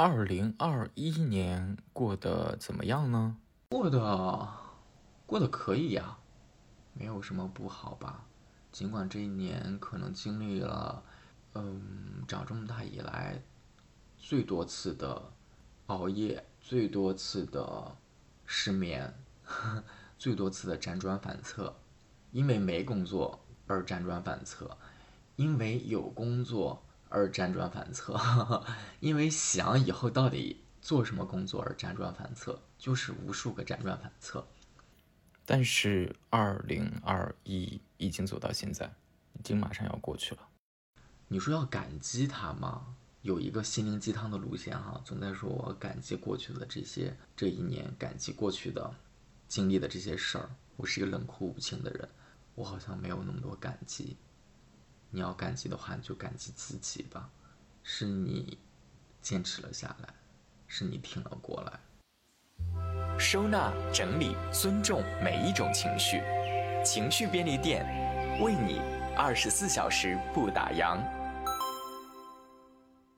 二零二一年过得怎么样呢？过得过得可以呀，没有什么不好吧。尽管这一年可能经历了，嗯，长这么大以来最多次的熬夜，最多次的失眠，最多次的辗转反侧，因为没工作而辗转反侧，因为有工作而辗转反侧，因为想以后到底做什么工作而辗转反侧，就是无数个辗转反侧。但是二零二一已经走到现在，已经马上要过去了。你说要感激他吗？有一个心灵鸡汤的路线哈，总在说我感激过去的这些这一年，感激过去的经历的这些事儿。我是一个冷酷无情的人，我好像没有那么多感激。你要感激的话，你就感激自己吧，是你坚持了下来，是你挺了过来。收纳、整理、尊重每一种情绪，情绪便利店为你二十四小时不打烊。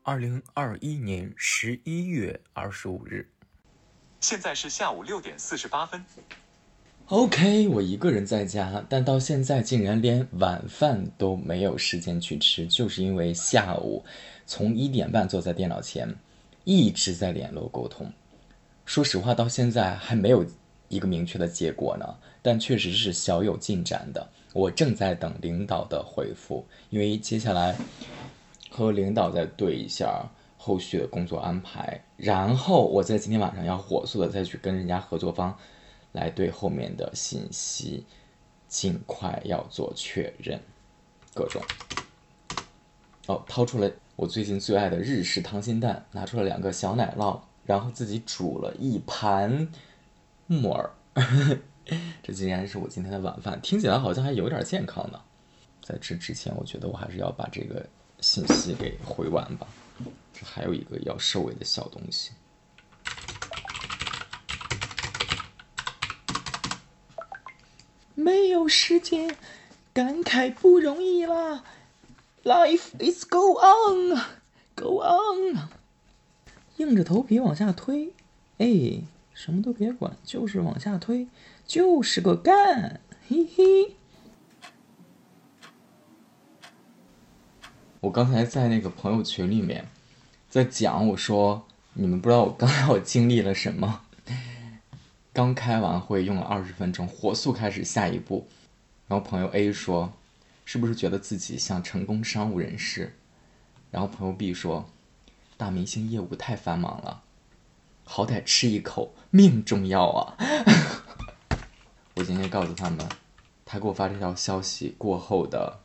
二零二一年十一月二十五日，现在是下午六点四十八分。OK，我一个人在家，但到现在竟然连晚饭都没有时间去吃，就是因为下午从一点半坐在电脑前，一直在联络沟通。说实话，到现在还没有一个明确的结果呢，但确实是小有进展的。我正在等领导的回复，因为接下来和领导再对一下后续的工作安排，然后我在今天晚上要火速的再去跟人家合作方来对后面的信息尽快要做确认，各种。哦，掏出了我最近最爱的日式溏心蛋，拿出了两个小奶酪。然后自己煮了一盘木耳，这竟然是我今天的晚饭，听起来好像还有点健康呢。在吃之前，我觉得我还是要把这个信息给回完吧。这还有一个要收尾的小东西。没有时间感慨不容易啦，Life is go on，go on。硬着头皮往下推，哎，什么都别管，就是往下推，就是个干，嘿嘿。我刚才在那个朋友群里面在讲，我说你们不知道我刚才我经历了什么。刚开完会用了二十分钟，火速开始下一步。然后朋友 A 说，是不是觉得自己像成功商务人士？然后朋友 B 说。大明星业务太繁忙了，好歹吃一口命重要啊！我今天告诉他们，他给我发这条消息过后的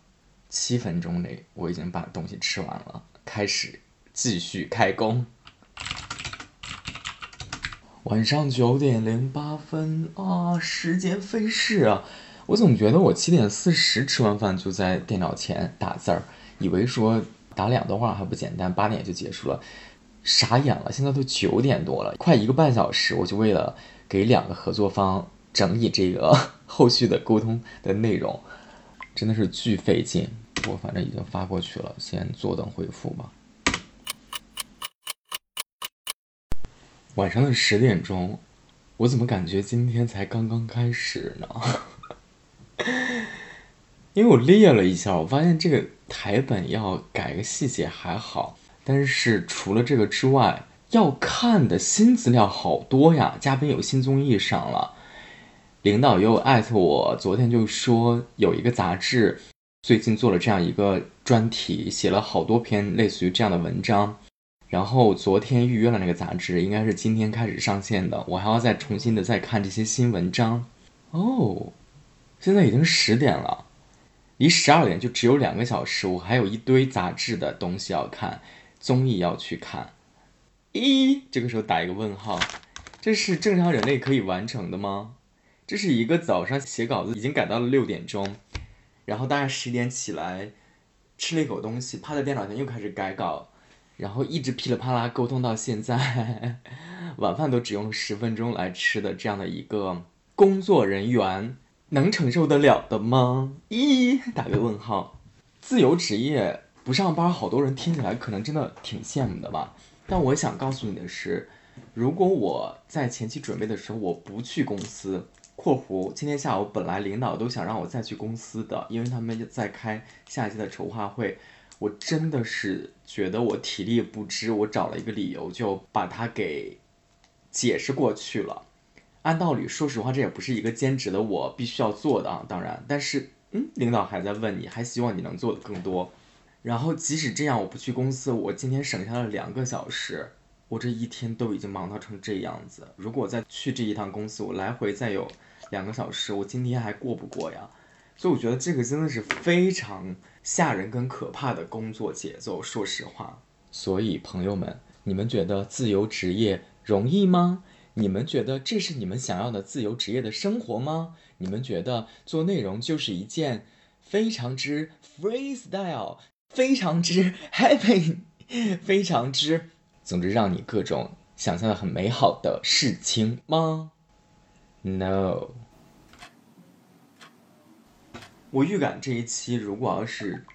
七分钟内，我已经把东西吃完了，开始继续开工。晚上九点零八分啊，时间飞逝啊！我总觉得我七点四十吃完饭就在电脑前打字儿，以为说。打两段话还不简单，八点就结束了，傻眼了。现在都九点多了，快一个半小时，我就为了给两个合作方整理这个 后续的沟通的内容，真的是巨费劲。我反正已经发过去了，先坐等回复吧。晚上的十点钟，我怎么感觉今天才刚刚开始呢？因为我列了一下，我发现这个台本要改个细节还好，但是除了这个之外，要看的新资料好多呀。嘉宾有新综艺上了，领导又艾特我，昨天就说有一个杂志最近做了这样一个专题，写了好多篇类似于这样的文章，然后昨天预约了那个杂志，应该是今天开始上线的，我还要再重新的再看这些新文章。哦，现在已经十点了。离十二点就只有两个小时，我还有一堆杂志的东西要看，综艺要去看。咦，这个时候打一个问号，这是正常人类可以完成的吗？这是一个早上写稿子已经改到了六点钟，然后大概十点起来吃了一口东西，趴在电脑前又开始改稿，然后一直噼里啪啦沟通到现在，晚饭都只用十分钟来吃的这样的一个工作人员。能承受得了的吗？一打个问号。自由职业不上班，好多人听起来可能真的挺羡慕的吧？但我想告诉你的是，如果我在前期准备的时候我不去公司（括弧今天下午本来领导都想让我再去公司的，因为他们在开下一期的筹划会），我真的是觉得我体力不支，我找了一个理由就把它给解释过去了。按道理，说实话，这也不是一个兼职的我必须要做的啊。当然，但是，嗯，领导还在问你，还希望你能做的更多。然后，即使这样，我不去公司，我今天省下了两个小时，我这一天都已经忙到成这样子。如果再去这一趟公司，我来回再有两个小时，我今天还过不过呀？所以，我觉得这个真的是非常吓人跟可怕的工作节奏。说实话，所以朋友们，你们觉得自由职业容易吗？你们觉得这是你们想要的自由职业的生活吗？你们觉得做内容就是一件非常之 freestyle、非常之 happy、非常之，总之让你各种想象的很美好的事情吗？No。我预感这一期如果要是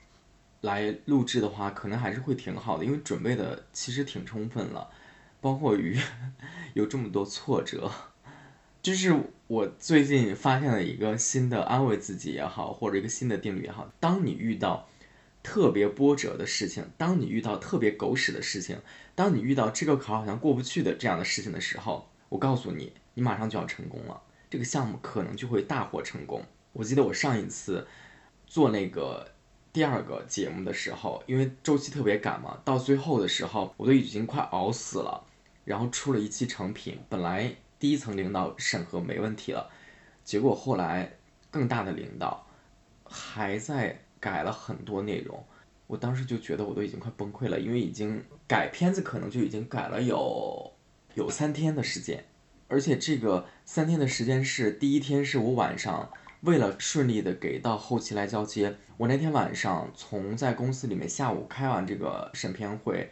来录制的话，可能还是会挺好的，因为准备的其实挺充分了。包括于 有这么多挫折，就是我最近发现了一个新的安慰自己也好，或者一个新的定律也好。当你遇到特别波折的事情，当你遇到特别狗屎的事情，当你遇到这个坎好像过不去的这样的事情的时候，我告诉你，你马上就要成功了，这个项目可能就会大获成功。我记得我上一次做那个第二个节目的时候，因为周期特别赶嘛，到最后的时候我都已经快熬死了。然后出了一期成品，本来第一层领导审核没问题了，结果后来更大的领导还在改了很多内容，我当时就觉得我都已经快崩溃了，因为已经改片子可能就已经改了有有三天的时间，而且这个三天的时间是第一天是我晚上为了顺利的给到后期来交接，我那天晚上从在公司里面下午开完这个审片会。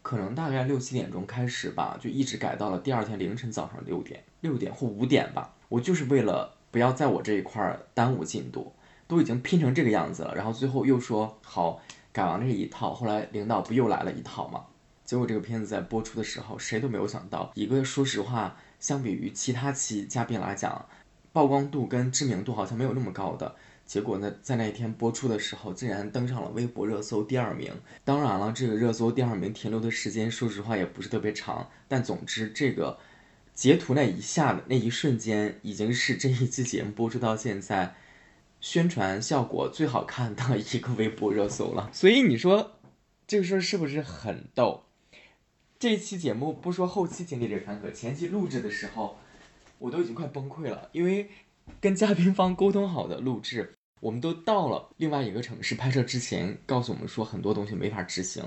可能大概六七点钟开始吧，就一直改到了第二天凌晨早上六点，六点或五点吧。我就是为了不要在我这一块耽误进度，都已经拼成这个样子了。然后最后又说好改完这一套，后来领导不又来了一套吗？结果这个片子在播出的时候，谁都没有想到，一个说实话，相比于其他期嘉宾来讲，曝光度跟知名度好像没有那么高的。结果呢，在那一天播出的时候，竟然登上了微博热搜第二名。当然了，这个热搜第二名停留的时间，说实话也不是特别长。但总之，这个截图那一下的那一瞬间，已经是这一期节目播出到现在宣传效果最好看的一个微博热搜了。所以你说这个事儿是不是很逗？这期节目不说后期经历这坎坷，前期录制的时候，我都已经快崩溃了，因为跟嘉宾方沟通好的录制。我们都到了另外一个城市拍摄之前，告诉我们说很多东西没法执行，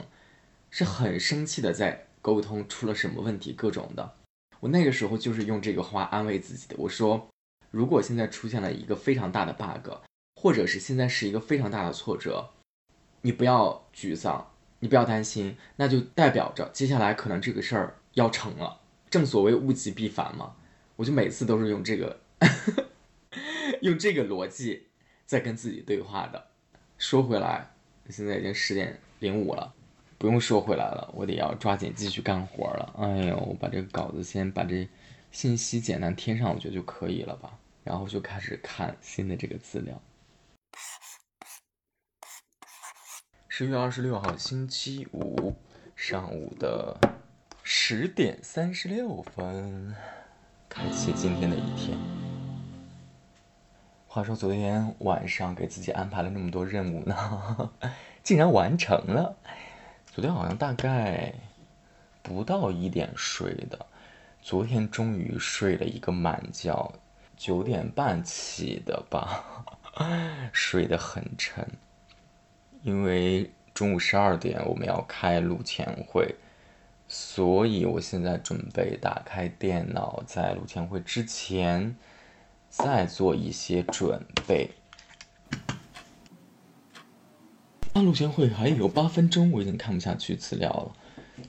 是很生气的，在沟通出了什么问题，各种的。我那个时候就是用这个话安慰自己的，我说，如果现在出现了一个非常大的 bug，或者是现在是一个非常大的挫折，你不要沮丧，你不要担心，那就代表着接下来可能这个事儿要成了。正所谓物极必反嘛，我就每次都是用这个，用这个逻辑。在跟自己对话的。说回来，现在已经十点零五了，不用说回来了，我得要抓紧继续干活了。哎呦，我把这个稿子先把这信息简单填上，我觉得就可以了吧。然后就开始看新的这个资料。十月二十六号星期五上午的十点三十六分，开启今天的一天。话说昨天晚上给自己安排了那么多任务呢，竟然完成了。昨天好像大概不到一点睡的，昨天终于睡了一个满觉，九点半起的吧，睡得很沉。因为中午十二点我们要开录前会，所以我现在准备打开电脑，在录前会之前。再做一些准备。那录前会还有八分钟，我已经看不下去资料了。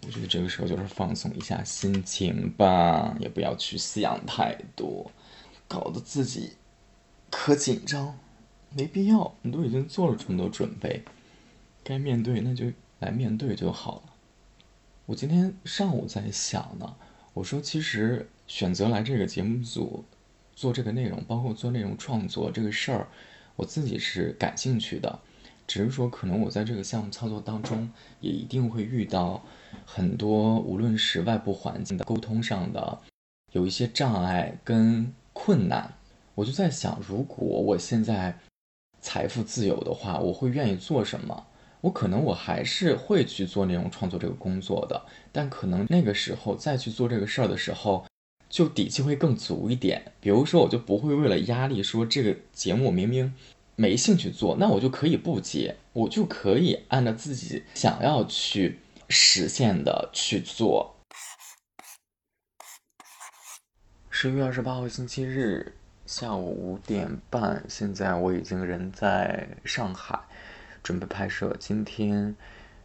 我觉得这个时候就是放松一下心情吧，也不要去想太多，搞得自己可紧张，没必要。你都已经做了这么多准备，该面对那就来面对就好了。我今天上午在想呢，我说其实选择来这个节目组做这个内容，包括做内容创作这个事儿，我自己是感兴趣的。只是说，可能我在这个项目操作当中，也一定会遇到很多，无论是外部环境的沟通上的，有一些障碍跟困难。我就在想，如果我现在财富自由的话，我会愿意做什么？我可能我还是会去做内容创作这个工作的，但可能那个时候再去做这个事儿的时候，就底气会更足一点。比如说，我就不会为了压力说这个节目明明。没兴趣做，那我就可以不接，我就可以按照自己想要去实现的去做。十一月二十八号星期日下午五点半，现在我已经人在上海，准备拍摄。今天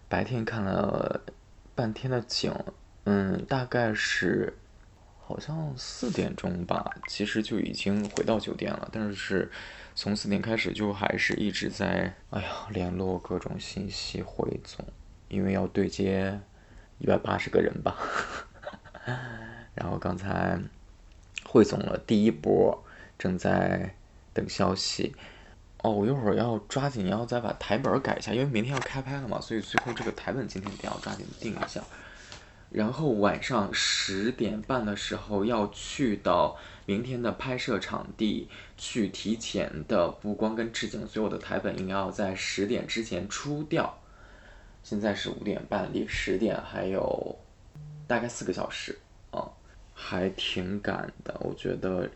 白天看了半天的景，嗯，大概是好像四点钟吧，其实就已经回到酒店了，但是。从四点开始就还是一直在，哎呀，联络各种信息汇总，因为要对接一百八十个人吧。然后刚才汇总了第一波，正在等消息。哦，我一会儿要抓紧要再把台本改一下，因为明天要开拍了嘛，所以最后这个台本今天一定要抓紧定一下。然后晚上十点半的时候要去到明天的拍摄场地去提前的布光跟置景，所有的台本应该要在十点之前出掉。现在是五点半，离十点还有大概四个小时啊，还挺赶的。我觉得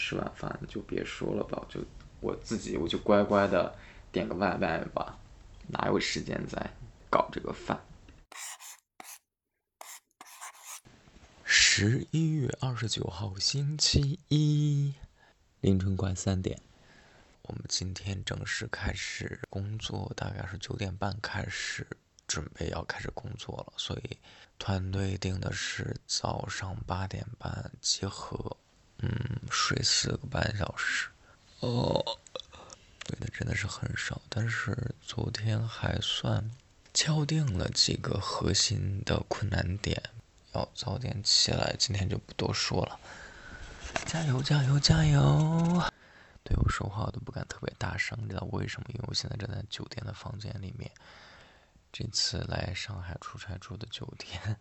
吃晚饭就别说了吧，就我自己我就乖乖的点个外卖吧，哪有时间在搞这个饭？十一月二十九号星期一凌晨快三点，我们今天正式开始工作，大概是九点半开始准备要开始工作了，所以团队定的是早上八点半集合，嗯，睡四个半小时，哦，睡的真的是很少，但是昨天还算敲定了几个核心的困难点。要早点起来，今天就不多说了。加油，加油，加油！对我说话我都不敢特别大声，你知道为什么？因为我现在正在酒店的房间里面。这次来上海出差住的酒店，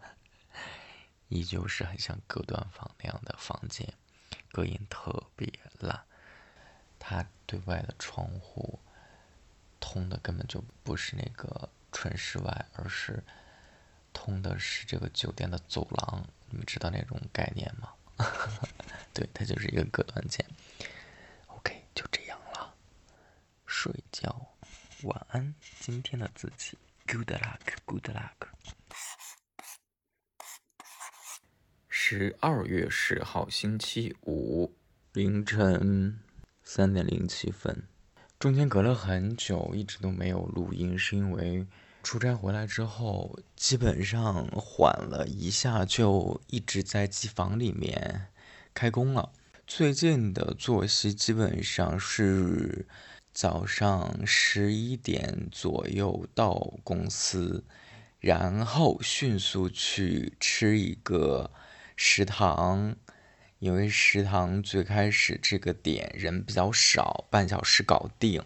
依旧是很像隔断房那样的房间，隔音特别烂。它对外的窗户通的根本就不是那个纯室外，而是。通的是这个酒店的走廊，你们知道那种概念吗？对，它就是一个隔断键。OK，就这样了，睡觉，晚安，今天的自己，Good luck，Good luck。十二月十号星期五凌晨三点零七分，中间隔了很久，一直都没有录音，是因为。出差回来之后，基本上缓了一下，就一直在机房里面开工了。最近的作息基本上是早上十一点左右到公司，然后迅速去吃一个食堂，因为食堂最开始这个点人比较少，半小时搞定。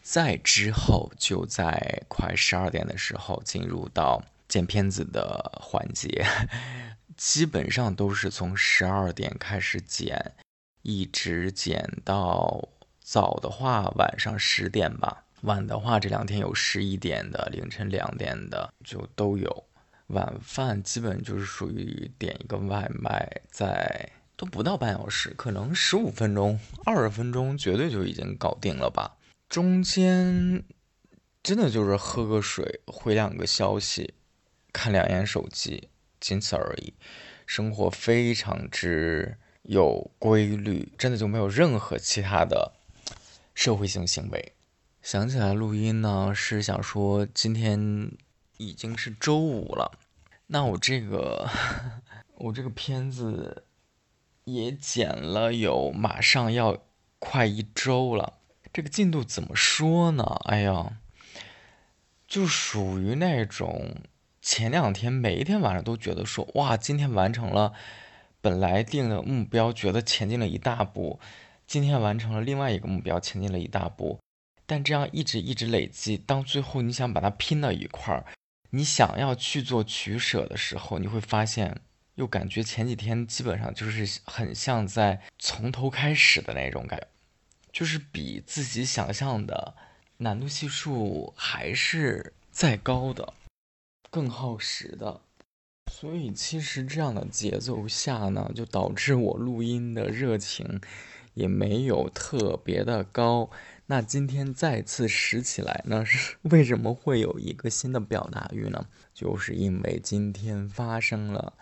再之后，就在快十二点的时候进入到剪片子的环节，基本上都是从十二点开始剪，一直剪到早的话晚上十点吧，晚的话这两天有十一点的，凌晨两点的就都有。晚饭基本就是属于点一个外卖，在都不到半小时，可能十五分钟、二十分钟绝对就已经搞定了吧。中间真的就是喝个水、回两个消息、看两眼手机，仅此而已。生活非常之有规律，真的就没有任何其他的社会性行为。想起来录音呢，是想说今天已经是周五了，那我这个 我这个片子也剪了有马上要快一周了。这个进度怎么说呢？哎呀，就属于那种前两天每一天晚上都觉得说，哇，今天完成了本来定的目标，觉得前进了一大步，今天完成了另外一个目标，前进了一大步。但这样一直一直累积，当最后你想把它拼到一块儿，你想要去做取舍的时候，你会发现，又感觉前几天基本上就是很像在从头开始的那种感觉，就是比自己想象的难度系数还是再高的。更耗时的，所以其实这样的节奏下呢，就导致我录音的热情也没有特别的高。那今天再次拾起来呢，是为什么会有一个新的表达欲呢？就是因为今天发生了，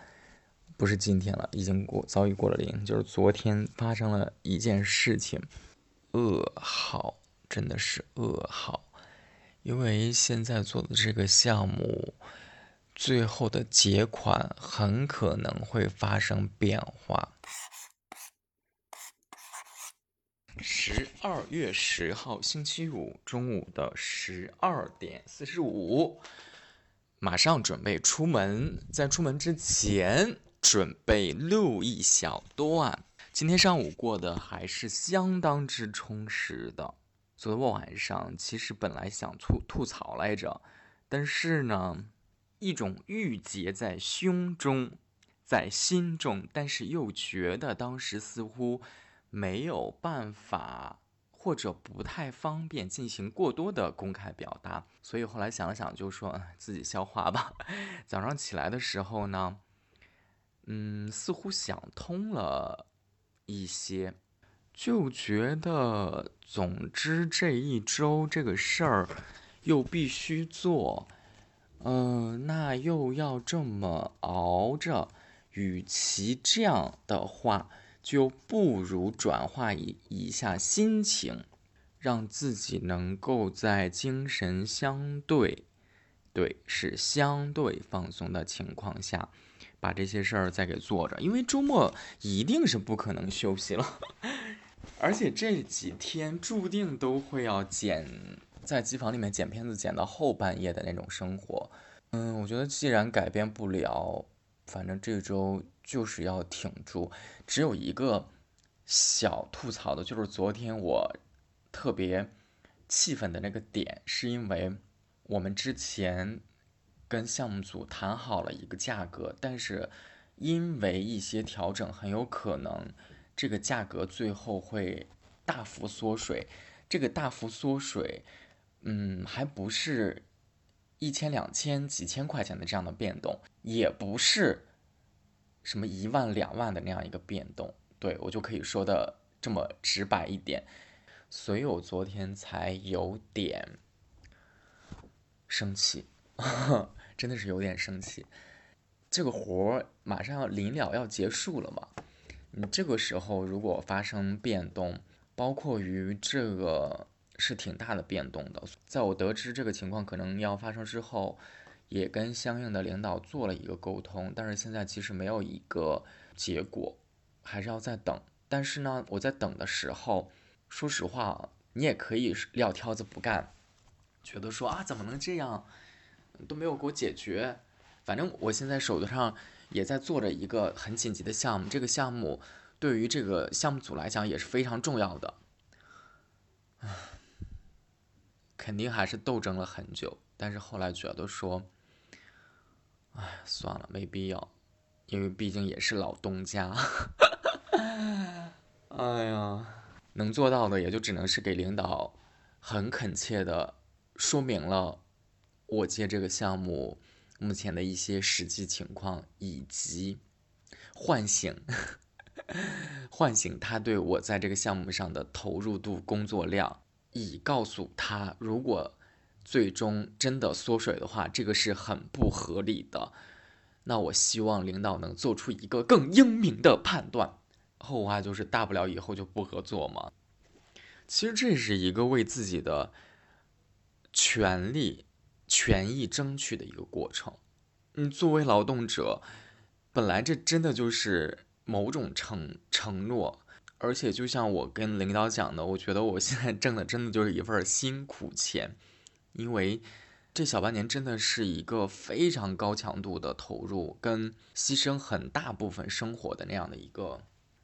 不是今天了，已经过早已过了零，就是昨天发生了一件事情，噩耗，真的是噩耗。因为现在做的这个项目，最后的结款很可能会发生变化。十二月十号星期五中午的十二点四十五，马上准备出门，在出门之前准备录一小段。今天上午过得还是相当之充实的。昨天晚上其实本来想吐吐槽来着，但是呢，一种郁结在胸中，在心中，但是又觉得当时似乎没有办法或者不太方便进行过多的公开表达，所以后来想了想，就说自己消化吧。早上起来的时候呢，嗯，似乎想通了一些。就觉得，总之这一周这个事儿又必须做，嗯，那又要这么熬着，与其这样的话，就不如转化一一下心情，让自己能够在精神相对，对，是相对放松的情况下，把这些事儿再给做着，因为周末一定是不可能休息了。而且这几天注定都会要剪，在机房里面剪片子，剪到后半夜的那种生活。嗯，我觉得既然改变不了，反正这周就是要挺住。只有一个小吐槽的，就是昨天我特别气愤的那个点，是因为我们之前跟项目组谈好了一个价格，但是因为一些调整，很有可能。这个价格最后会大幅缩水，这个大幅缩水，嗯，还不是一千两千几千块钱的这样的变动，也不是什么一万两万的那样一个变动，对我就可以说的这么直白一点，所以我昨天才有点生气，真的是有点生气，这个活儿马上要临了要结束了嘛。你这个时候如果发生变动，包括于这个是挺大的变动的。在我得知这个情况可能要发生之后，也跟相应的领导做了一个沟通，但是现在其实没有一个结果，还是要再等。但是呢，我在等的时候，说实话，你也可以撂挑子不干，觉得说啊怎么能这样，都没有给我解决。反正我现在手头上。也在做着一个很紧急的项目，这个项目对于这个项目组来讲也是非常重要的。肯定还是斗争了很久，但是后来觉得说，哎，算了，没必要，因为毕竟也是老东家。哎呀，能做到的也就只能是给领导很恳切的说明了我接这个项目。目前的一些实际情况，以及唤醒 唤醒他对我在这个项目上的投入度、工作量，以告诉他，如果最终真的缩水的话，这个是很不合理的。那我希望领导能做出一个更英明的判断。后话就是大不了以后就不合作嘛。其实这是一个为自己的权利。权益争取的一个过程，嗯，作为劳动者，本来这真的就是某种承承诺，而且就像我跟领导讲的，我觉得我现在挣的真的就是一份辛苦钱，因为这小半年真的是一个非常高强度的投入，跟牺牲很大部分生活的那样的一个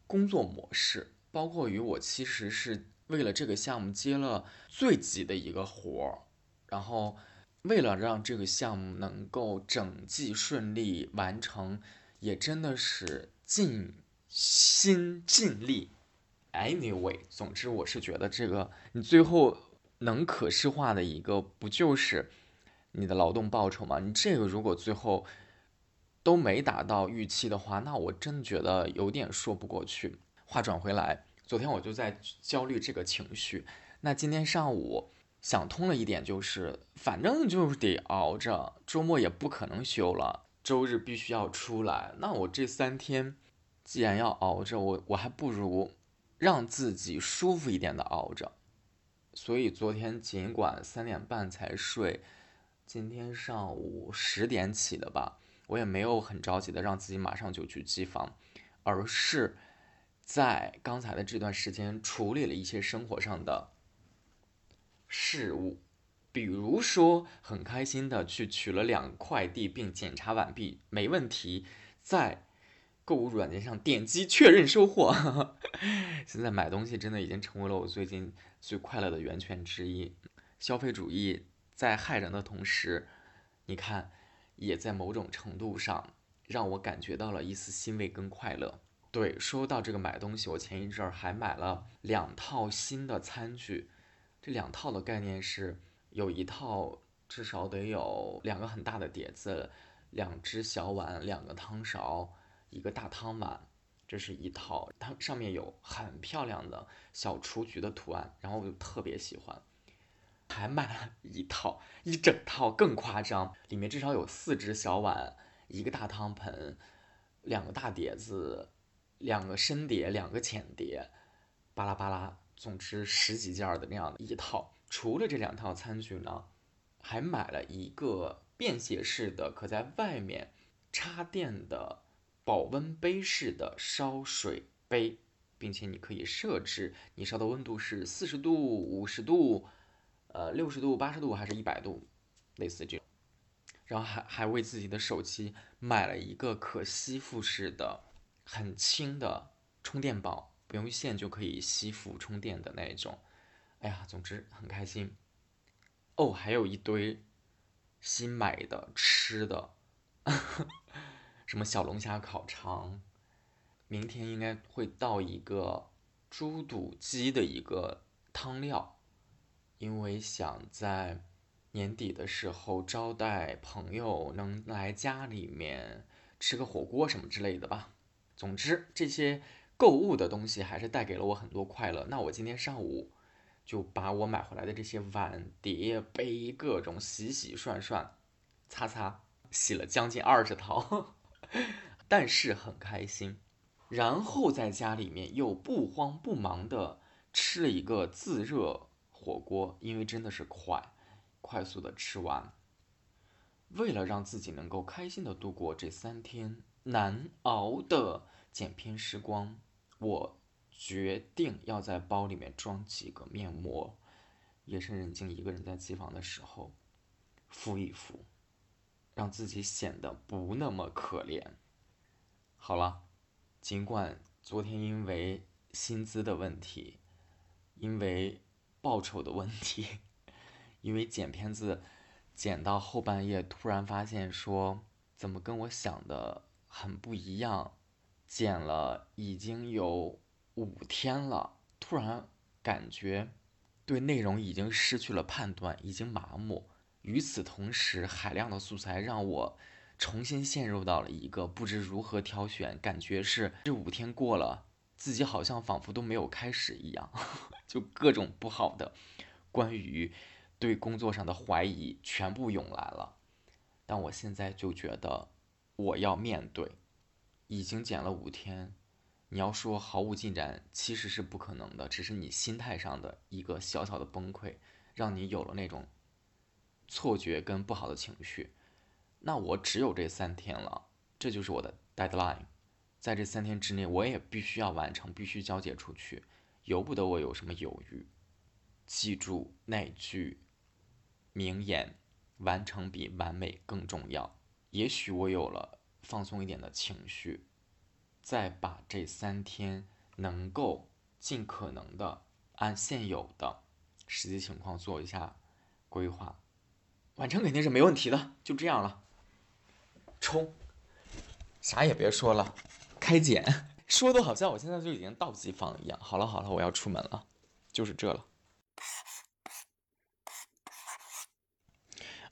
工作模式。包括于我其实是为了这个项目接了最急的一个活儿，然后为了让这个项目能够整季顺利完成，也真的是尽心尽力。Anyway，总之我是觉得这个你最后能可视化的一个，不就是你的劳动报酬吗？你这个如果最后都没达到预期的话，那我真觉得有点说不过去。话转回来，昨天我就在焦虑这个情绪。那今天上午想通了一点，就是反正就是得熬着，周末也不可能休了，周日必须要出来。那我这三天既然要熬着，我我还不如让自己舒服一点的熬着。所以昨天尽管三点半才睡，今天上午十点起的吧，我也没有很着急的让自己马上就去机房，而是。在刚才的这段时间，处理了一些生活上的事物，比如说很开心的去取了两快递，并检查完毕，没问题，在购物软件上点击确认收货。现在买东西真的已经成为了我最近最快乐的源泉之一。消费主义在害人的同时，你看，也在某种程度上让我感觉到了一丝欣慰跟快乐。对，说到这个买东西，我前一阵儿还买了两套新的餐具。这两套的概念是，有一套至少得有两个很大的碟子，两只小碗，两个汤勺，一个大汤碗，这是一套。它上面有很漂亮的小雏菊的图案，然后我就特别喜欢。还买了一套，一整套更夸张，里面至少有四只小碗，一个大汤盆，两个大碟子。两个深碟，两个浅碟，巴拉巴拉，总之十几件的那样的一套。除了这两套餐具呢，还买了一个便携式的，可在外面插电的保温杯式的烧水杯，并且你可以设置你烧的温度是四十度、五十度、呃六十度、八十度还是一百度，类似这种。然后还还为自己的手机买了一个可吸附式的。很轻的充电宝，不用线就可以吸附充电的那一种。哎呀，总之很开心。哦，还有一堆新买的吃的，什么小龙虾烤肠。明天应该会到一个猪肚鸡的一个汤料，因为想在年底的时候招待朋友，能来家里面吃个火锅什么之类的吧。总之，这些购物的东西还是带给了我很多快乐。那我今天上午就把我买回来的这些碗、碟、杯各种洗洗涮涮、擦擦，洗了将近二十 套，但是很开心。然后在家里面又不慌不忙的吃了一个自热火锅，因为真的是快，快速的吃完。为了让自己能够开心的度过这三天。难熬的剪片时光，我决定要在包里面装几个面膜，夜深人静一个人在机房的时候敷一敷，让自己显得不那么可怜。好了，尽管昨天因为薪资的问题，因为报酬的问题，因为剪片子剪到后半夜，突然发现说怎么跟我想的。很不一样，剪了已经有五天了，突然感觉对内容已经失去了判断，已经麻木。与此同时，海量的素材让我重新陷入到了一个不知如何挑选，感觉是这五天过了，自己好像仿佛都没有开始一样，就各种不好的关于对工作上的怀疑全部涌来了。但我现在就觉得。我要面对，已经减了五天，你要说毫无进展，其实是不可能的，只是你心态上的一个小小的崩溃，让你有了那种错觉跟不好的情绪。那我只有这三天了，这就是我的 deadline，在这三天之内，我也必须要完成，必须交接出去，由不得我有什么犹豫。记住那句名言：完成比完美更重要。也许我有了放松一点的情绪，再把这三天能够尽可能的按现有的实际情况做一下规划，完成肯定是没问题的。就这样了，冲！啥也别说了，开剪，说的好像我现在就已经到机房一样。好了好了，我要出门了，就是这了。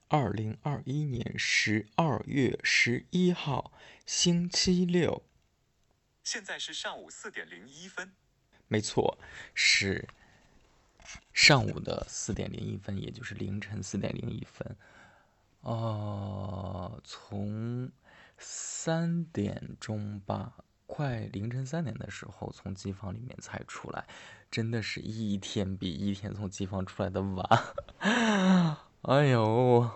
二零二一年十二月十一号，星期六。现在是上午四点零一分。没错，是上午的四点零一分，也就是凌晨四点零一分。哦，从三点钟吧，快凌晨三点的时候，从机房里面才出来，真的是一天比一天从机房出来的晚。哎呦，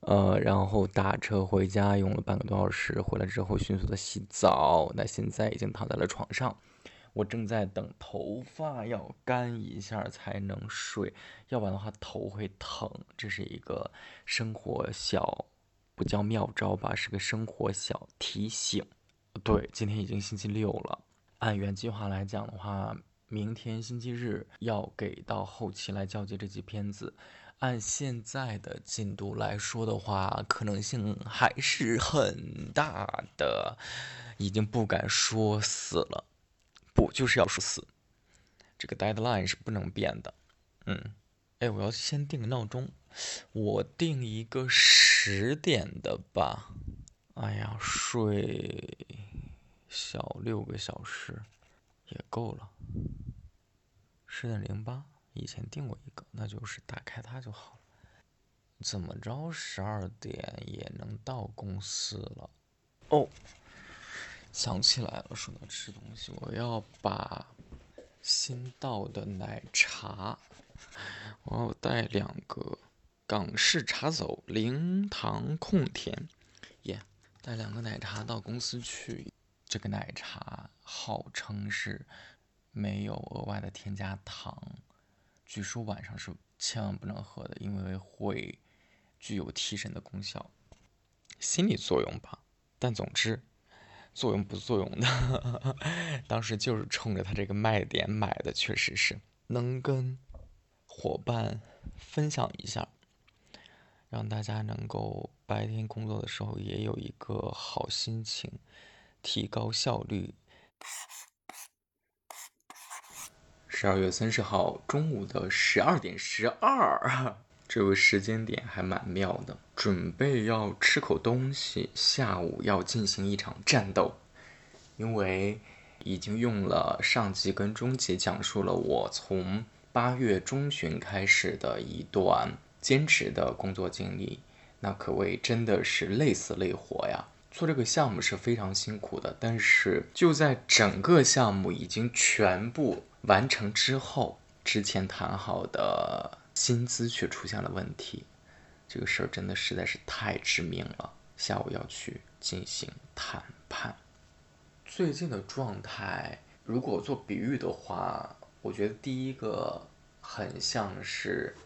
呃，然后打车回家用了半个多小时，回来之后迅速的洗澡，那现在已经躺在了床上，我正在等头发要干一下才能睡，要不然的话头会疼。这是一个生活小，不叫妙招吧，是个生活小提醒。对，今天已经星期六了，按原计划来讲的话，明天星期日要给到后期来交接这集片子。按现在的进度来说的话，可能性还是很大的，已经不敢说死了，不就是要说死。这个 deadline 是不能变的。嗯，哎，我要先定个闹钟，我定一个十点的吧。哎呀，睡小六个小时也够了，十点零八。以前定过一个，那就是打开它就好了。怎么着，十二点也能到公司了？哦，想起来了，说到吃东西，我要把新到的奶茶，我要带两个港式茶走，零糖控甜，耶，带两个奶茶到公司去。这个奶茶号称是没有额外的添加糖。据说晚上是千万不能喝的，因为会具有提神的功效，心理作用吧。但总之，作用不作用的，当时就是冲着他这个卖点买的，确实是能跟伙伴分享一下，让大家能够白天工作的时候也有一个好心情，提高效率。十二月三十号中午的十二点十二，这个时间点还蛮妙的。准备要吃口东西，下午要进行一场战斗，因为已经用了上集跟中集讲述了我从八月中旬开始的一段兼职的工作经历，那可谓真的是累死累活呀。做这个项目是非常辛苦的，但是就在整个项目已经全部。完成之后，之前谈好的薪资却出现了问题，这个事儿真的实在是太致命了。下午要去进行谈判。最近的状态，如果做比喻的话，我觉得第一个很像是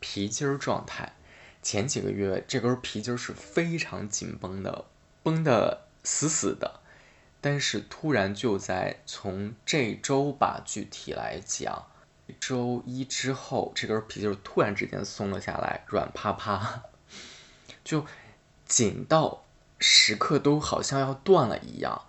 皮筋儿状态。前几个月这根皮筋儿是非常紧绷的，绷得死死的。但是突然就在从这周吧，具体来讲，周一之后，这根皮筋突然之间松了下来，软趴趴，就紧到时刻都好像要断了一样，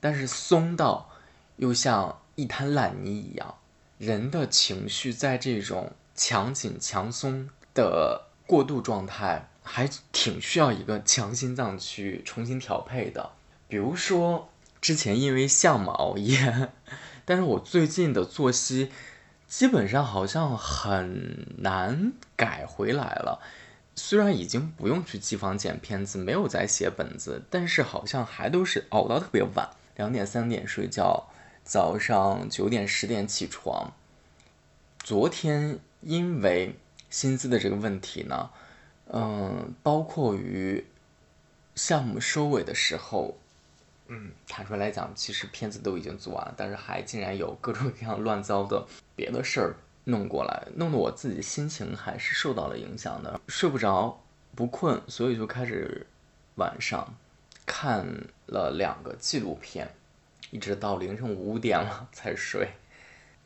但是松到又像一滩烂泥一样。人的情绪在这种强紧强松的过渡状态，还挺需要一个强心脏去重新调配的，比如说。之前因为项目熬夜，但是我最近的作息基本上好像很难改回来了。虽然已经不用去机房剪片子，没有再写本子，但是好像还都是熬到特别晚，两点三点睡觉，早上九点十点起床。昨天因为薪资的这个问题呢，嗯，包括于项目收尾的时候。嗯，坦率来讲，其实片子都已经做完了，但是还竟然有各种各样乱糟的别的事儿弄过来，弄得我自己心情还是受到了影响的，睡不着，不困，所以就开始晚上看了两个纪录片，一直到凌晨五点了才睡。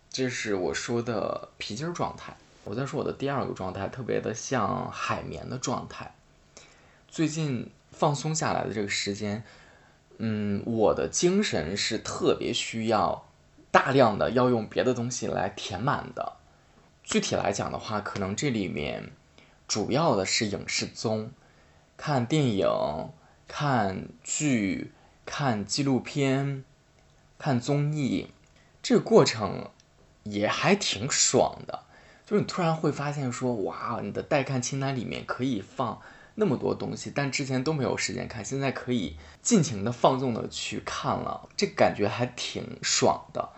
这是我说的皮筋儿状态。我再说我的第二个状态，特别的像海绵的状态。最近放松下来的这个时间，嗯，我的精神是特别需要大量的要用别的东西来填满的。具体来讲的话，可能这里面主要的是影视综，看电影、看剧、看纪录片、看综艺，这个过程也还挺爽的。就是你突然会发现说，哇，你的待看清单里面可以放那么多东西，但之前都没有时间看，现在可以尽情的放纵的去看了，这感觉还挺爽的。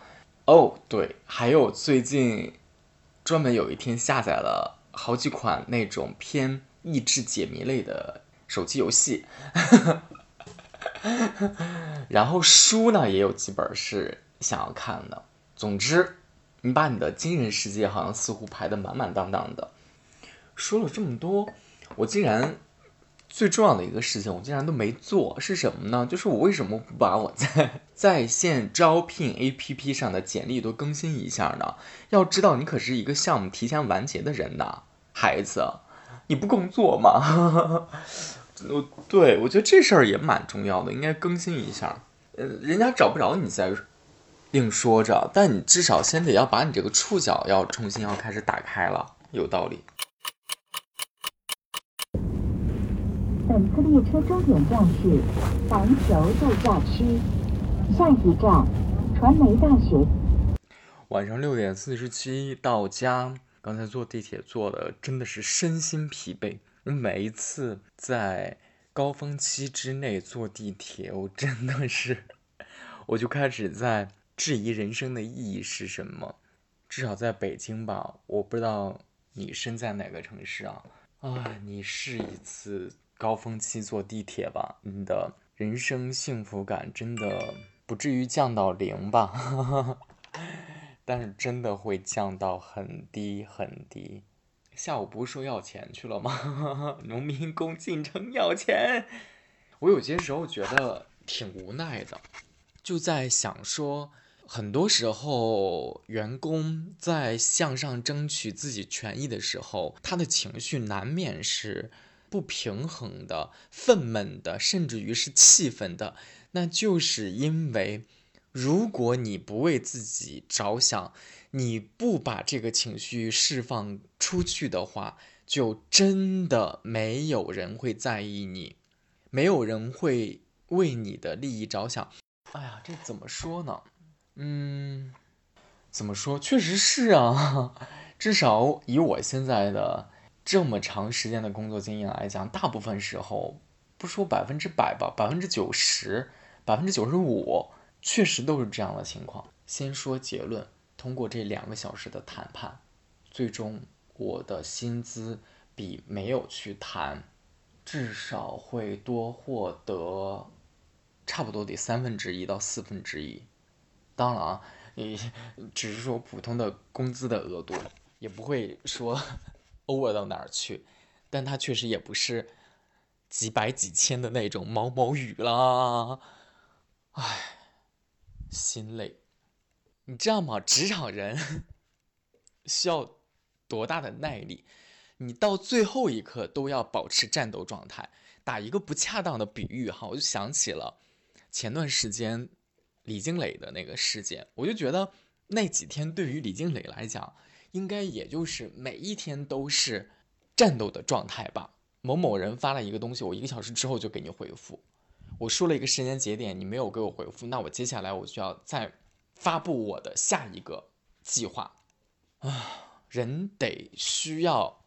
哦，对，还有最近。专门有一天下载了好几款那种偏益智解谜类的手机游戏，然后书呢也有几本是想要看的。总之，你把你的精神世界好像似乎排得满满当当的。说了这么多，我竟然。最重要的一个事情，我竟然都没做，是什么呢？就是我为什么不把我在在线招聘 APP 上的简历都更新一下呢？要知道，你可是一个项目提前完结的人呐，孩子，你不工作吗？我对我觉得这事儿也蛮重要的，应该更新一下。呃，人家找不着你再另说着，但你至少先得要把你这个触角要重新要开始打开了，有道理。本次列车终点站是环球度假区，下一站传媒大学。晚上六点四十七到家，刚才坐地铁坐的真的是身心疲惫。每一次在高峰期之内坐地铁，我真的是，我就开始在质疑人生的意义是什么。至少在北京吧，我不知道你身在哪个城市啊？啊，你试一次。高峰期坐地铁吧，你的人生幸福感真的不至于降到零吧，但是真的会降到很低很低。下午不是说要钱去了吗？农民工进城要钱，我有些时候觉得挺无奈的，就在想说，很多时候员工在向上争取自己权益的时候，他的情绪难免是。不平衡的、愤懑的，甚至于是气愤的，那就是因为，如果你不为自己着想，你不把这个情绪释放出去的话，就真的没有人会在意你，没有人会为你的利益着想。哎呀，这怎么说呢？嗯，怎么说？确实是啊，至少以我现在的。这么长时间的工作经验来讲，大部分时候不说百分之百吧，百分之九十、百分之九十五，确实都是这样的情况。先说结论，通过这两个小时的谈判，最终我的薪资比没有去谈，至少会多获得差不多得三分之一到四分之一。当然啊，你 只是说普通的工资的额度，也不会说。Over 到哪儿去？但它确实也不是几百几千的那种毛毛雨啦，唉，心累。你知道吗？职场人 需要多大的耐力？你到最后一刻都要保持战斗状态。打一个不恰当的比喻哈，我就想起了前段时间李金磊的那个事件，我就觉得那几天对于李金磊来讲。应该也就是每一天都是战斗的状态吧。某某人发了一个东西，我一个小时之后就给你回复。我说了一个时间节点，你没有给我回复，那我接下来我就要再发布我的下一个计划。啊，人得需要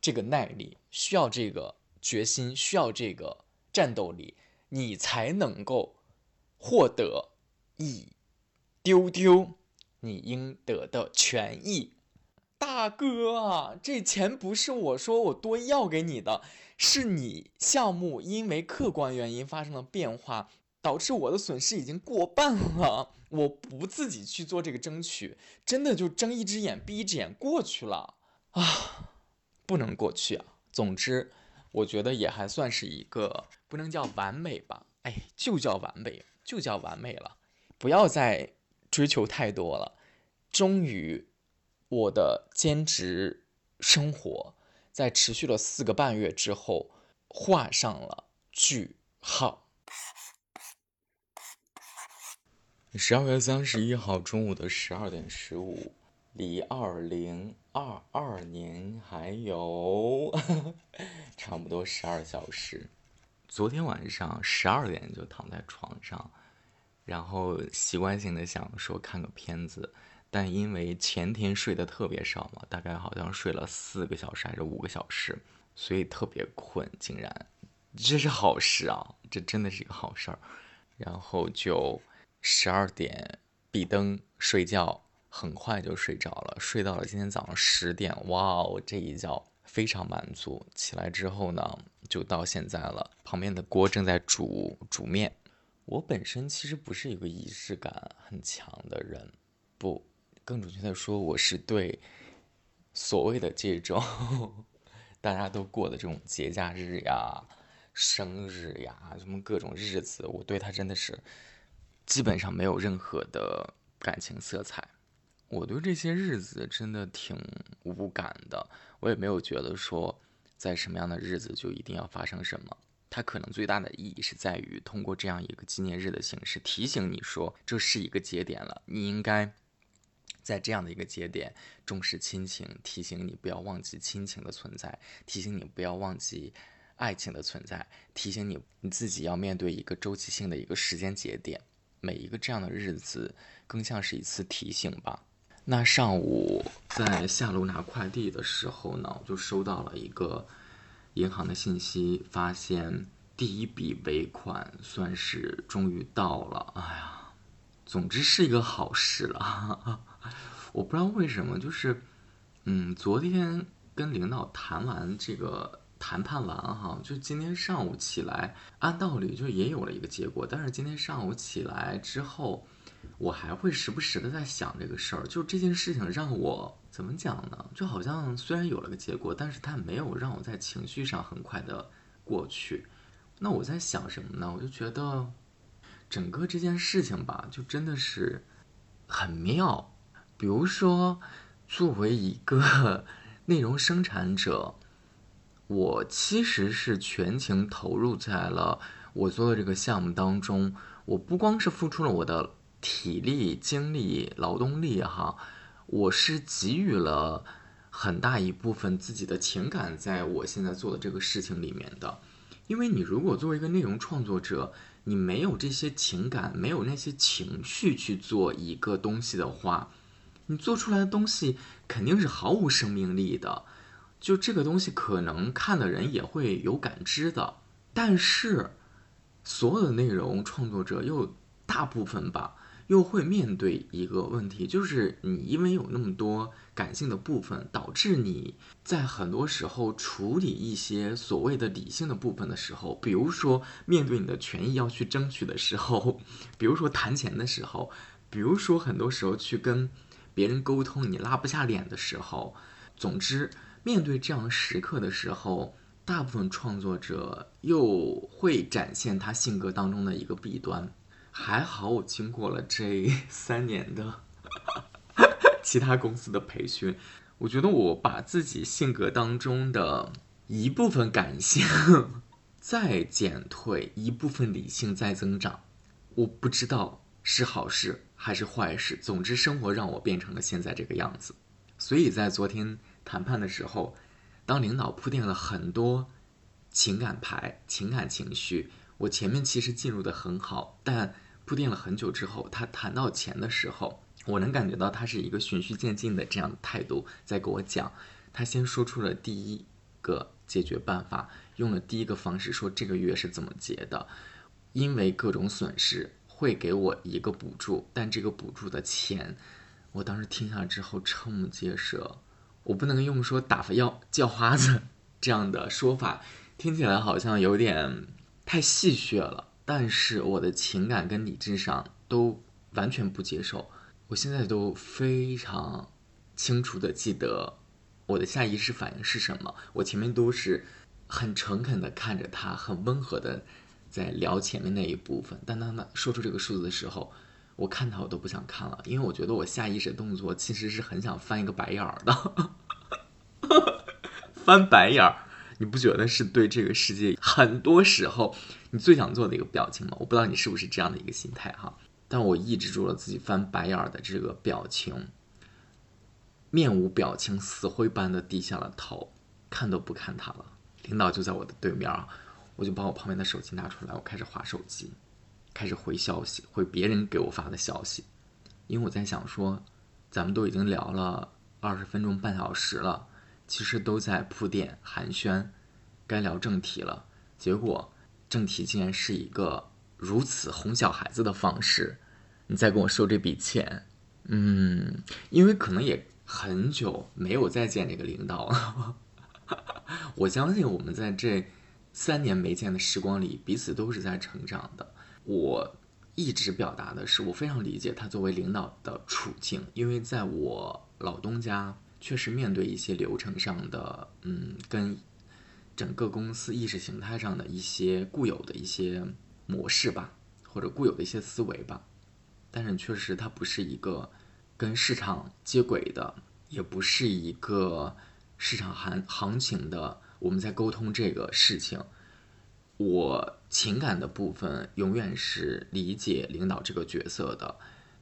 这个耐力，需要这个决心，需要这个战斗力，你才能够获得一丢丢你应得的权益。大哥啊，这钱不是我说我多要给你的，是你项目因为客观原因发生了变化，导致我的损失已经过半了。我不自己去做这个争取，真的就睁一只眼闭一只眼过去了啊！不能过去啊！总之，我觉得也还算是一个不能叫完美吧，哎，就叫完美，就叫完美了。不要再追求太多了。终于，我的兼职生活在持续了四个半月之后画上了句号。十二月三十一号中午的十二点十五，离二零二二年还有 差不多十二小时。昨天晚上十二点就躺在床上，然后习惯性的想说看个片子，但因为前天睡得特别少嘛，大概好像睡了四个小时还是五个小时，所以特别困，竟然这是好事啊，这真的是一个好事儿。然后就。十二点闭灯睡觉，很快就睡着了，睡到了今天早上十点。哇哦，这一觉非常满足。起来之后呢，就到现在了。旁边的锅正在煮煮面。我本身其实不是一个仪式感很强的人，不，更准确的说，我是对所谓的这种 大家都过的这种节假日呀、生日呀、什么各种日子，我对他真的是。基本上没有任何的感情色彩，我对这些日子真的挺无感的。我也没有觉得说，在什么样的日子就一定要发生什么。它可能最大的意义是在于通过这样一个纪念日的形式，提醒你说这是一个节点了，你应该在这样的一个节点重视亲情，提醒你不要忘记亲情的存在，提醒你不要忘记爱情的存在，提醒你你自己要面对一个周期性的一个时间节点。每一个这样的日子，更像是一次提醒吧。那上午在下楼拿快递的时候呢，我就收到了一个银行的信息，发现第一笔尾款算是终于到了。哎呀，总之是一个好事了。我不知道为什么，就是，嗯，昨天跟领导谈完这个。谈判完哈，就今天上午起来，按道理就也有了一个结果。但是今天上午起来之后，我还会时不时的在想这个事儿。就这件事情让我怎么讲呢？就好像虽然有了个结果，但是它没有让我在情绪上很快的过去。那我在想什么呢？我就觉得整个这件事情吧，就真的是很妙。比如说，作为一个 内容生产者。我其实是全情投入在了我做的这个项目当中。我不光是付出了我的体力、精力、劳动力哈，我是给予了很大一部分自己的情感在我现在做的这个事情里面的。因为你如果作为一个内容创作者，你没有这些情感，没有那些情绪去做一个东西的话，你做出来的东西肯定是毫无生命力的。就这个东西，可能看的人也会有感知的，但是所有的内容创作者又大部分吧，又会面对一个问题，就是你因为有那么多感性的部分，导致你在很多时候处理一些所谓的理性的部分的时候，比如说面对你的权益要去争取的时候，比如说谈钱的时候，比如说很多时候去跟别人沟通你拉不下脸的时候，总之。面对这样时刻的时候，大部分创作者又会展现他性格当中的一个弊端。还好我经过了这 三年的 其他公司的培训，我觉得我把自己性格当中的一部分感性在减退，一部分理性在增长。我不知道是好事还是坏事，总之生活让我变成了现在这个样子。所以在昨天。谈判的时候，当领导铺垫了很多情感牌、情感情绪，我前面其实进入的很好，但铺垫了很久之后，他谈到钱的时候，我能感觉到他是一个循序渐进的这样的态度在给我讲。他先说出了第一个解决办法，用了第一个方式说这个月是怎么结的，因为各种损失会给我一个补助，但这个补助的钱，我当时听下来之后瞠目结舌。我不能用说打发要叫花子这样的说法，听起来好像有点太戏谑了。但是我的情感跟理智上都完全不接受。我现在都非常清楚的记得我的下意识反应是什么。我前面都是很诚恳的看着他，很温和的在聊前面那一部分。但当他说出这个数字的时候，我看他我都不想看了，因为我觉得我下意识动作其实是很想翻一个白眼儿的。翻白眼儿，你不觉得是对这个世界很多时候你最想做的一个表情吗？我不知道你是不是这样的一个心态哈。但我抑制住了自己翻白眼儿的这个表情，面无表情、死灰般的低下了头，看都不看他了。领导就在我的对面啊，我就把我旁边的手机拿出来，我开始划手机，开始回消息，回别人给我发的消息，因为我在想说，咱们都已经聊了二十分钟、半小时了，其实都在铺垫寒暄，该聊正题了。结果正题竟然是一个。如此哄小孩子的方式，你再跟我收这笔钱，嗯，因为可能也很久没有再见这个领导了。我相信我们在这三年没见的时光里，彼此都是在成长的。我一直表达的是，我非常理解他作为领导的处境，因为在我老东家，确实面对一些流程上的，嗯，跟整个公司意识形态上的一些固有的一些。模式吧，或者固有的一些思维吧，但是确实它不是一个跟市场接轨的，也不是一个市场行行情的。我们在沟通这个事情，我情感的部分永远是理解领导这个角色的，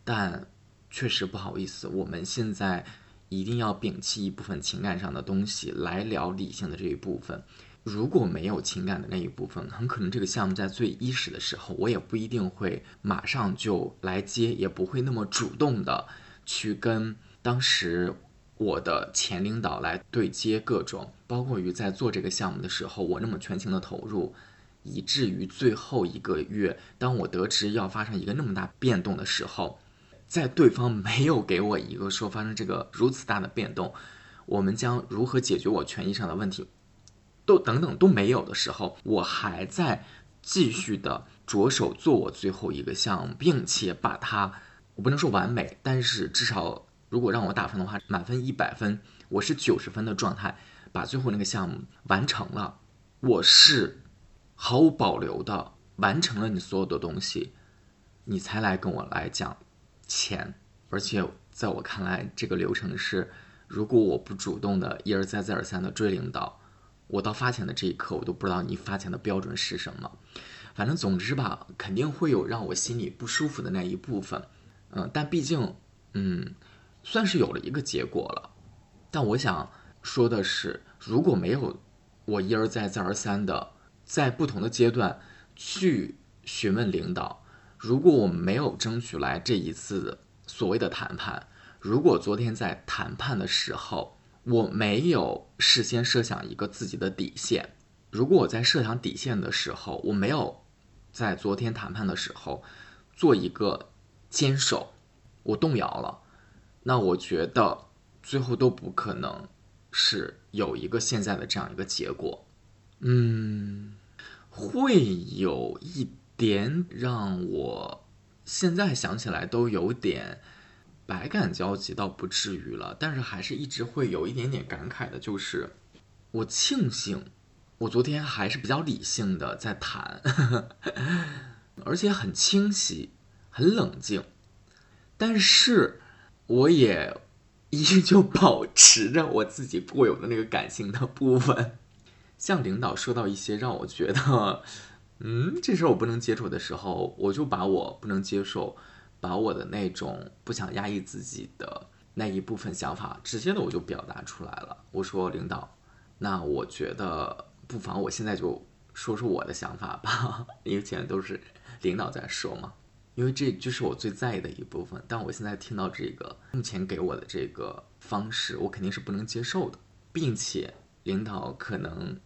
但确实不好意思，我们现在一定要摒弃一部分情感上的东西来聊理性的这一部分。如果没有情感的那一部分，很可能这个项目在最伊始的时候，我也不一定会马上就来接，也不会那么主动的去跟当时我的前领导来对接各种，包括于在做这个项目的时候，我那么全情的投入，以至于最后一个月，当我得知要发生一个那么大变动的时候，在对方没有给我一个说发生这个如此大的变动，我们将如何解决我权益上的问题？都等等都没有的时候，我还在继续的着手做我最后一个项目，并且把它，我不能说完美，但是至少如果让我打分的话，满分一百分，我是九十分的状态，把最后那个项目完成了。我是毫无保留的完成了你所有的东西，你才来跟我来讲钱。而且在我看来，这个流程是，如果我不主动的一而再再而三的追领导。我到发钱的这一刻，我都不知道你发钱的标准是什么。反正总之吧，肯定会有让我心里不舒服的那一部分。嗯，但毕竟，嗯，算是有了一个结果了。但我想说的是，如果没有我一而再再而三的在不同的阶段去询问领导，如果我没有争取来这一次所谓的谈判，如果昨天在谈判的时候，我没有事先设想一个自己的底线。如果我在设想底线的时候，我没有在昨天谈判的时候做一个坚守，我动摇了，那我觉得最后都不可能是有一个现在的这样一个结果。嗯，会有一点让我现在想起来都有点。百感交集倒不至于了，但是还是一直会有一点点感慨的，就是我庆幸我昨天还是比较理性的在谈，而且很清晰、很冷静，但是我也依旧保持着我自己固有的那个感性的部分。像领导说到一些让我觉得，嗯，这事儿我不能接受的时候，我就把我不能接受。把我的那种不想压抑自己的那一部分想法，直接的我就表达出来了。我说领导，那我觉得不妨我现在就说说我的想法吧，因为现在都是领导在说嘛，因为这就是我最在意的一部分。但我现在听到这个目前给我的这个方式，我肯定是不能接受的，并且领导可能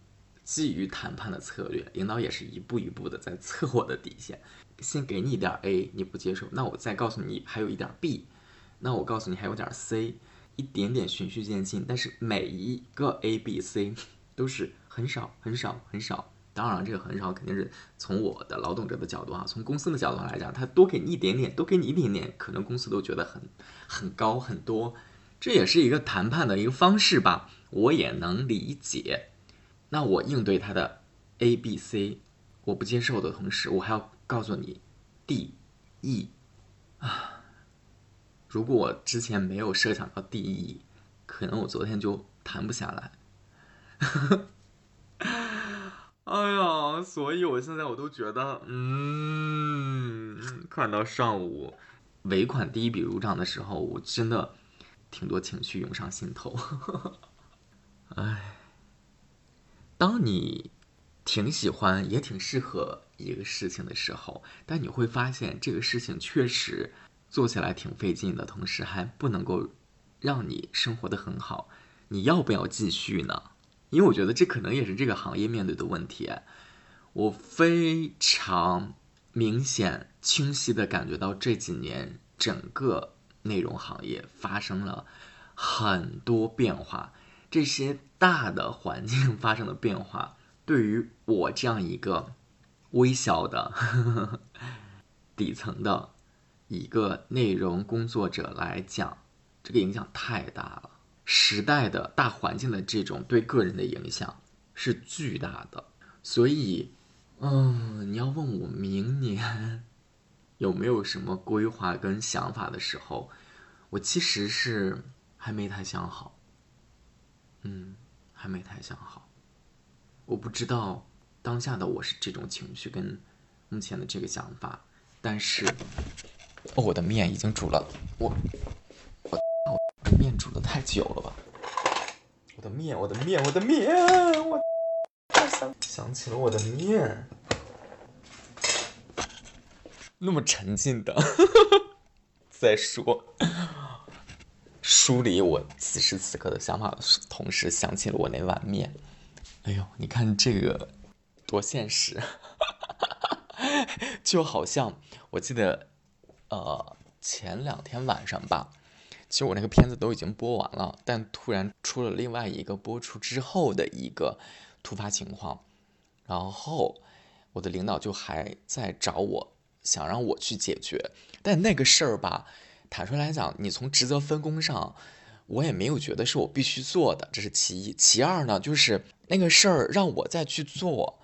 基于谈判的策略，领导也是一步一步的在测我的底线。先给你一点 A，你不接受，那我再告诉你还有一点 B，那我告诉你还有点 C，一点点循序渐进，但是每一个 A、B、C 都是很少、很少、很少，当然，这个很少，肯定是从我的劳动者的角度啊，从公司的角度上来讲，他多给你一点点，多给你一点点，可能公司都觉得很很高很多，这也是一个谈判的一个方式吧，我也能理解。那我应对他的 A、B、C，我不接受的同时，我还要告诉你 D、E 啊。如果我之前没有设想到 D、E，可能我昨天就谈不下来。哎呀，所以我现在我都觉得，嗯，看到上午尾款第一笔入账的时候，我真的挺多情绪涌上心头。哎，当你挺喜欢也挺适合一个事情的时候，但你会发现这个事情确实做起来挺费劲的，同时还不能够让你生活的很好，你要不要继续呢？因为我觉得这可能也是这个行业面对的问题，我非常明显、清晰的感觉到这几年整个内容行业发生了很多变化，这些大的环境发生的变化，对于我这样一个微小的呵 呵底层的一个内容工作者来讲，这个影响太大了。时代的大环境的这种对个人的影响是巨大的，所以，嗯，你要问我明年有没有什么规划跟想法的时候，我其实是还没太想好，嗯，还没太想好，我不知道当下的我是这种情绪跟目前的这个想法，但是，我的面已经煮了，我。煮的太久了吧？我的面，我的面，我的面，我想想起了我的面，那么沉静的 在说，梳理我此时此刻的想法的同时，想起了我那碗面。哎呦，你看这个多现实，就好像我记得，呃，前两天晚上吧。其实我那个片子都已经播完了，但突然出了另外一个播出之后的一个突发情况，然后我的领导就还在找我，想让我去解决。但那个事儿吧，坦率来讲，你从职责分工上，我也没有觉得是我必须做的，这是其一。其二呢，就是那个事儿让我再去做，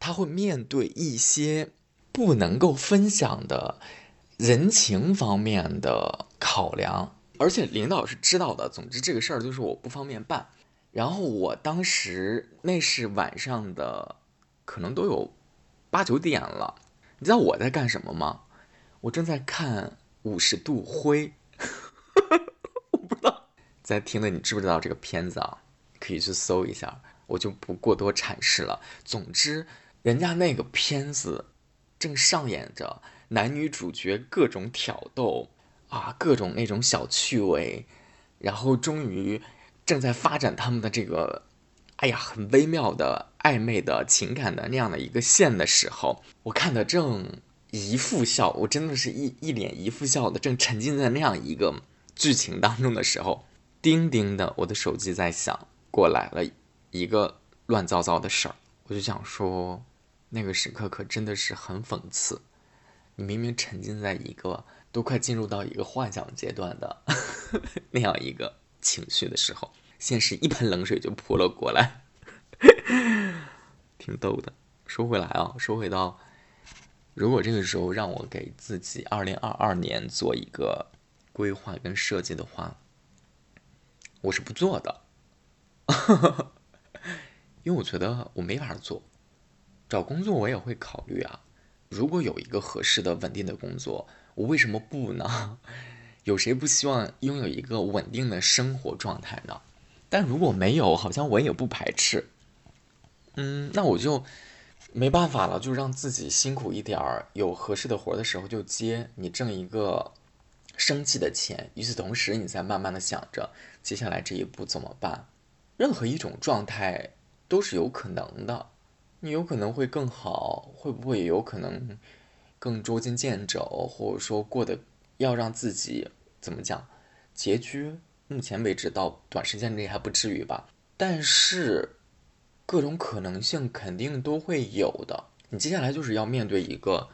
他会面对一些不能够分享的人情方面的考量。而且领导是知道的。总之这个事儿就是我不方便办。然后我当时那是晚上的，可能都有八九点了。你知道我在干什么吗？我正在看《五十度灰》。我不知道在听的你知不知道这个片子啊？可以去搜一下，我就不过多阐释了。总之，人家那个片子正上演着男女主角各种挑逗。啊，各种那种小趣味，然后终于正在发展他们的这个，哎呀，很微妙的暧昧的情感的那样的一个线的时候，我看的正一副笑，我真的是一一脸一副笑的，正沉浸在那样一个剧情当中的时候，叮叮的，我的手机在响，过来了一个乱糟糟的事儿，我就想说，那个时刻可真的是很讽刺，你明明沉浸在一个。都快进入到一个幻想阶段的 那样一个情绪的时候，现实一盆冷水就泼了过来，挺逗的。说回来啊，说回到，如果这个时候让我给自己二零二二年做一个规划跟设计的话，我是不做的，因为我觉得我没法做。找工作我也会考虑啊，如果有一个合适的稳定的工作。我为什么不呢？有谁不希望拥有一个稳定的生活状态呢？但如果没有，好像我也不排斥。嗯，那我就没办法了，就让自己辛苦一点儿，有合适的活的时候就接，你挣一个生计的钱。与此同时，你再慢慢的想着接下来这一步怎么办。任何一种状态都是有可能的，你有可能会更好，会不会也有可能？更捉襟见肘，或者说过得要让自己怎么讲拮据？目前为止到短时间内还不至于吧。但是各种可能性肯定都会有的。你接下来就是要面对一个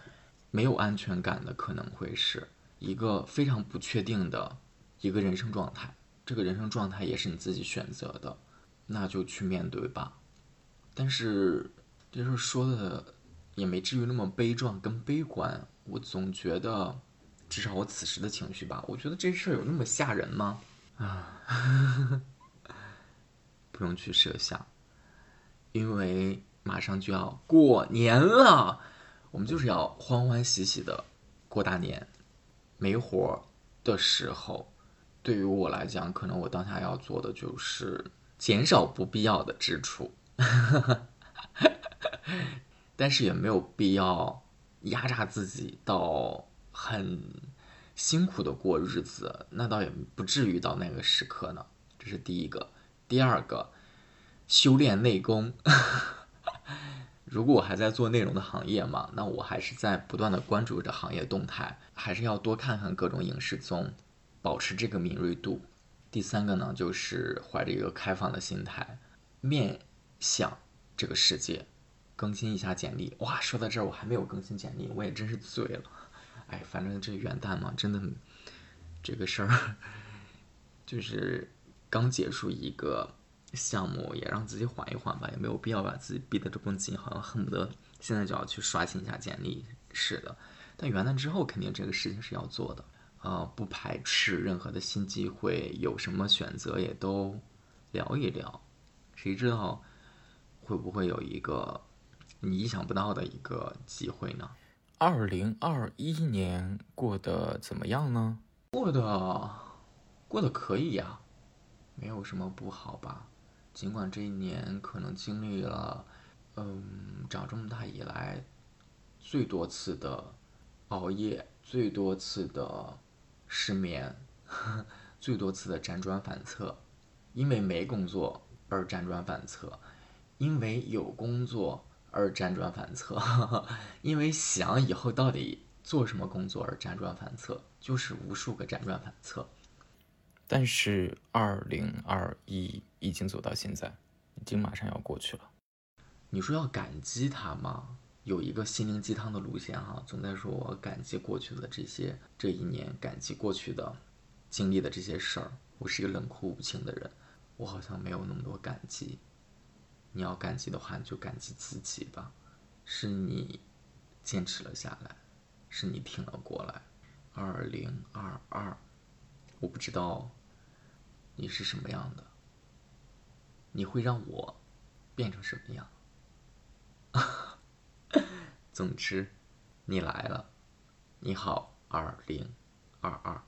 没有安全感的，可能会是一个非常不确定的一个人生状态。这个人生状态也是你自己选择的，那就去面对吧。但是这事说的也没至于那么悲壮跟悲观。我总觉得，至少我此时的情绪吧，我觉得这事儿有那么吓人吗？啊，不用去设想，因为马上就要过年了，我们就是要欢欢喜喜的过大年。没活儿的时候，对于我来讲，可能我当下要做的就是减少不必要的支出，但是也没有必要压榨自己到很辛苦的过日子，那倒也不至于到那个时刻呢。这是第一个，第二个，修炼内功。如果我还在做内容的行业嘛，那我还是在不断的关注着行业动态，还是要多看看各种影视综，保持这个敏锐度。第三个呢，就是怀着一个开放的心态，面向这个世界，更新一下简历。哇，说到这儿我还没有更新简历，我也真是醉了。哎，反正这元旦嘛，真的这个事儿就是刚结束一个。项目也让自己缓一缓吧，也没有必要把自己逼得这么紧，好像恨不得现在就要去刷新一下简历似的。但元旦之后肯定这个事情是要做的，呃，不排斥任何的新机会，有什么选择也都聊一聊。谁知道会不会有一个你意想不到的一个机会呢？二零二一年过得怎么样呢？过得过得可以呀，没有什么不好吧。尽管这一年可能经历了，嗯，长这么大以来最多次的熬夜，最多次的失眠，最多次的辗转反侧，因为没工作而辗转反侧，因为有工作而辗转反侧，因为想以后到底做什么工作而辗转反侧，就是无数个辗转反侧。但是二零二一已经走到现在，已经马上要过去了。你说要感激他吗？有一个心灵鸡汤的路线哈，总在说我感激过去的这些这一年，感激过去的经历的这些事儿。我是一个冷酷无情的人，我好像没有那么多感激。你要感激的话，你就感激自己吧，是你坚持了下来，是你挺了过来。二零二二，我不知道。你是什么样的？你会让我变成什么样？总之，你来了。你好，二零二二。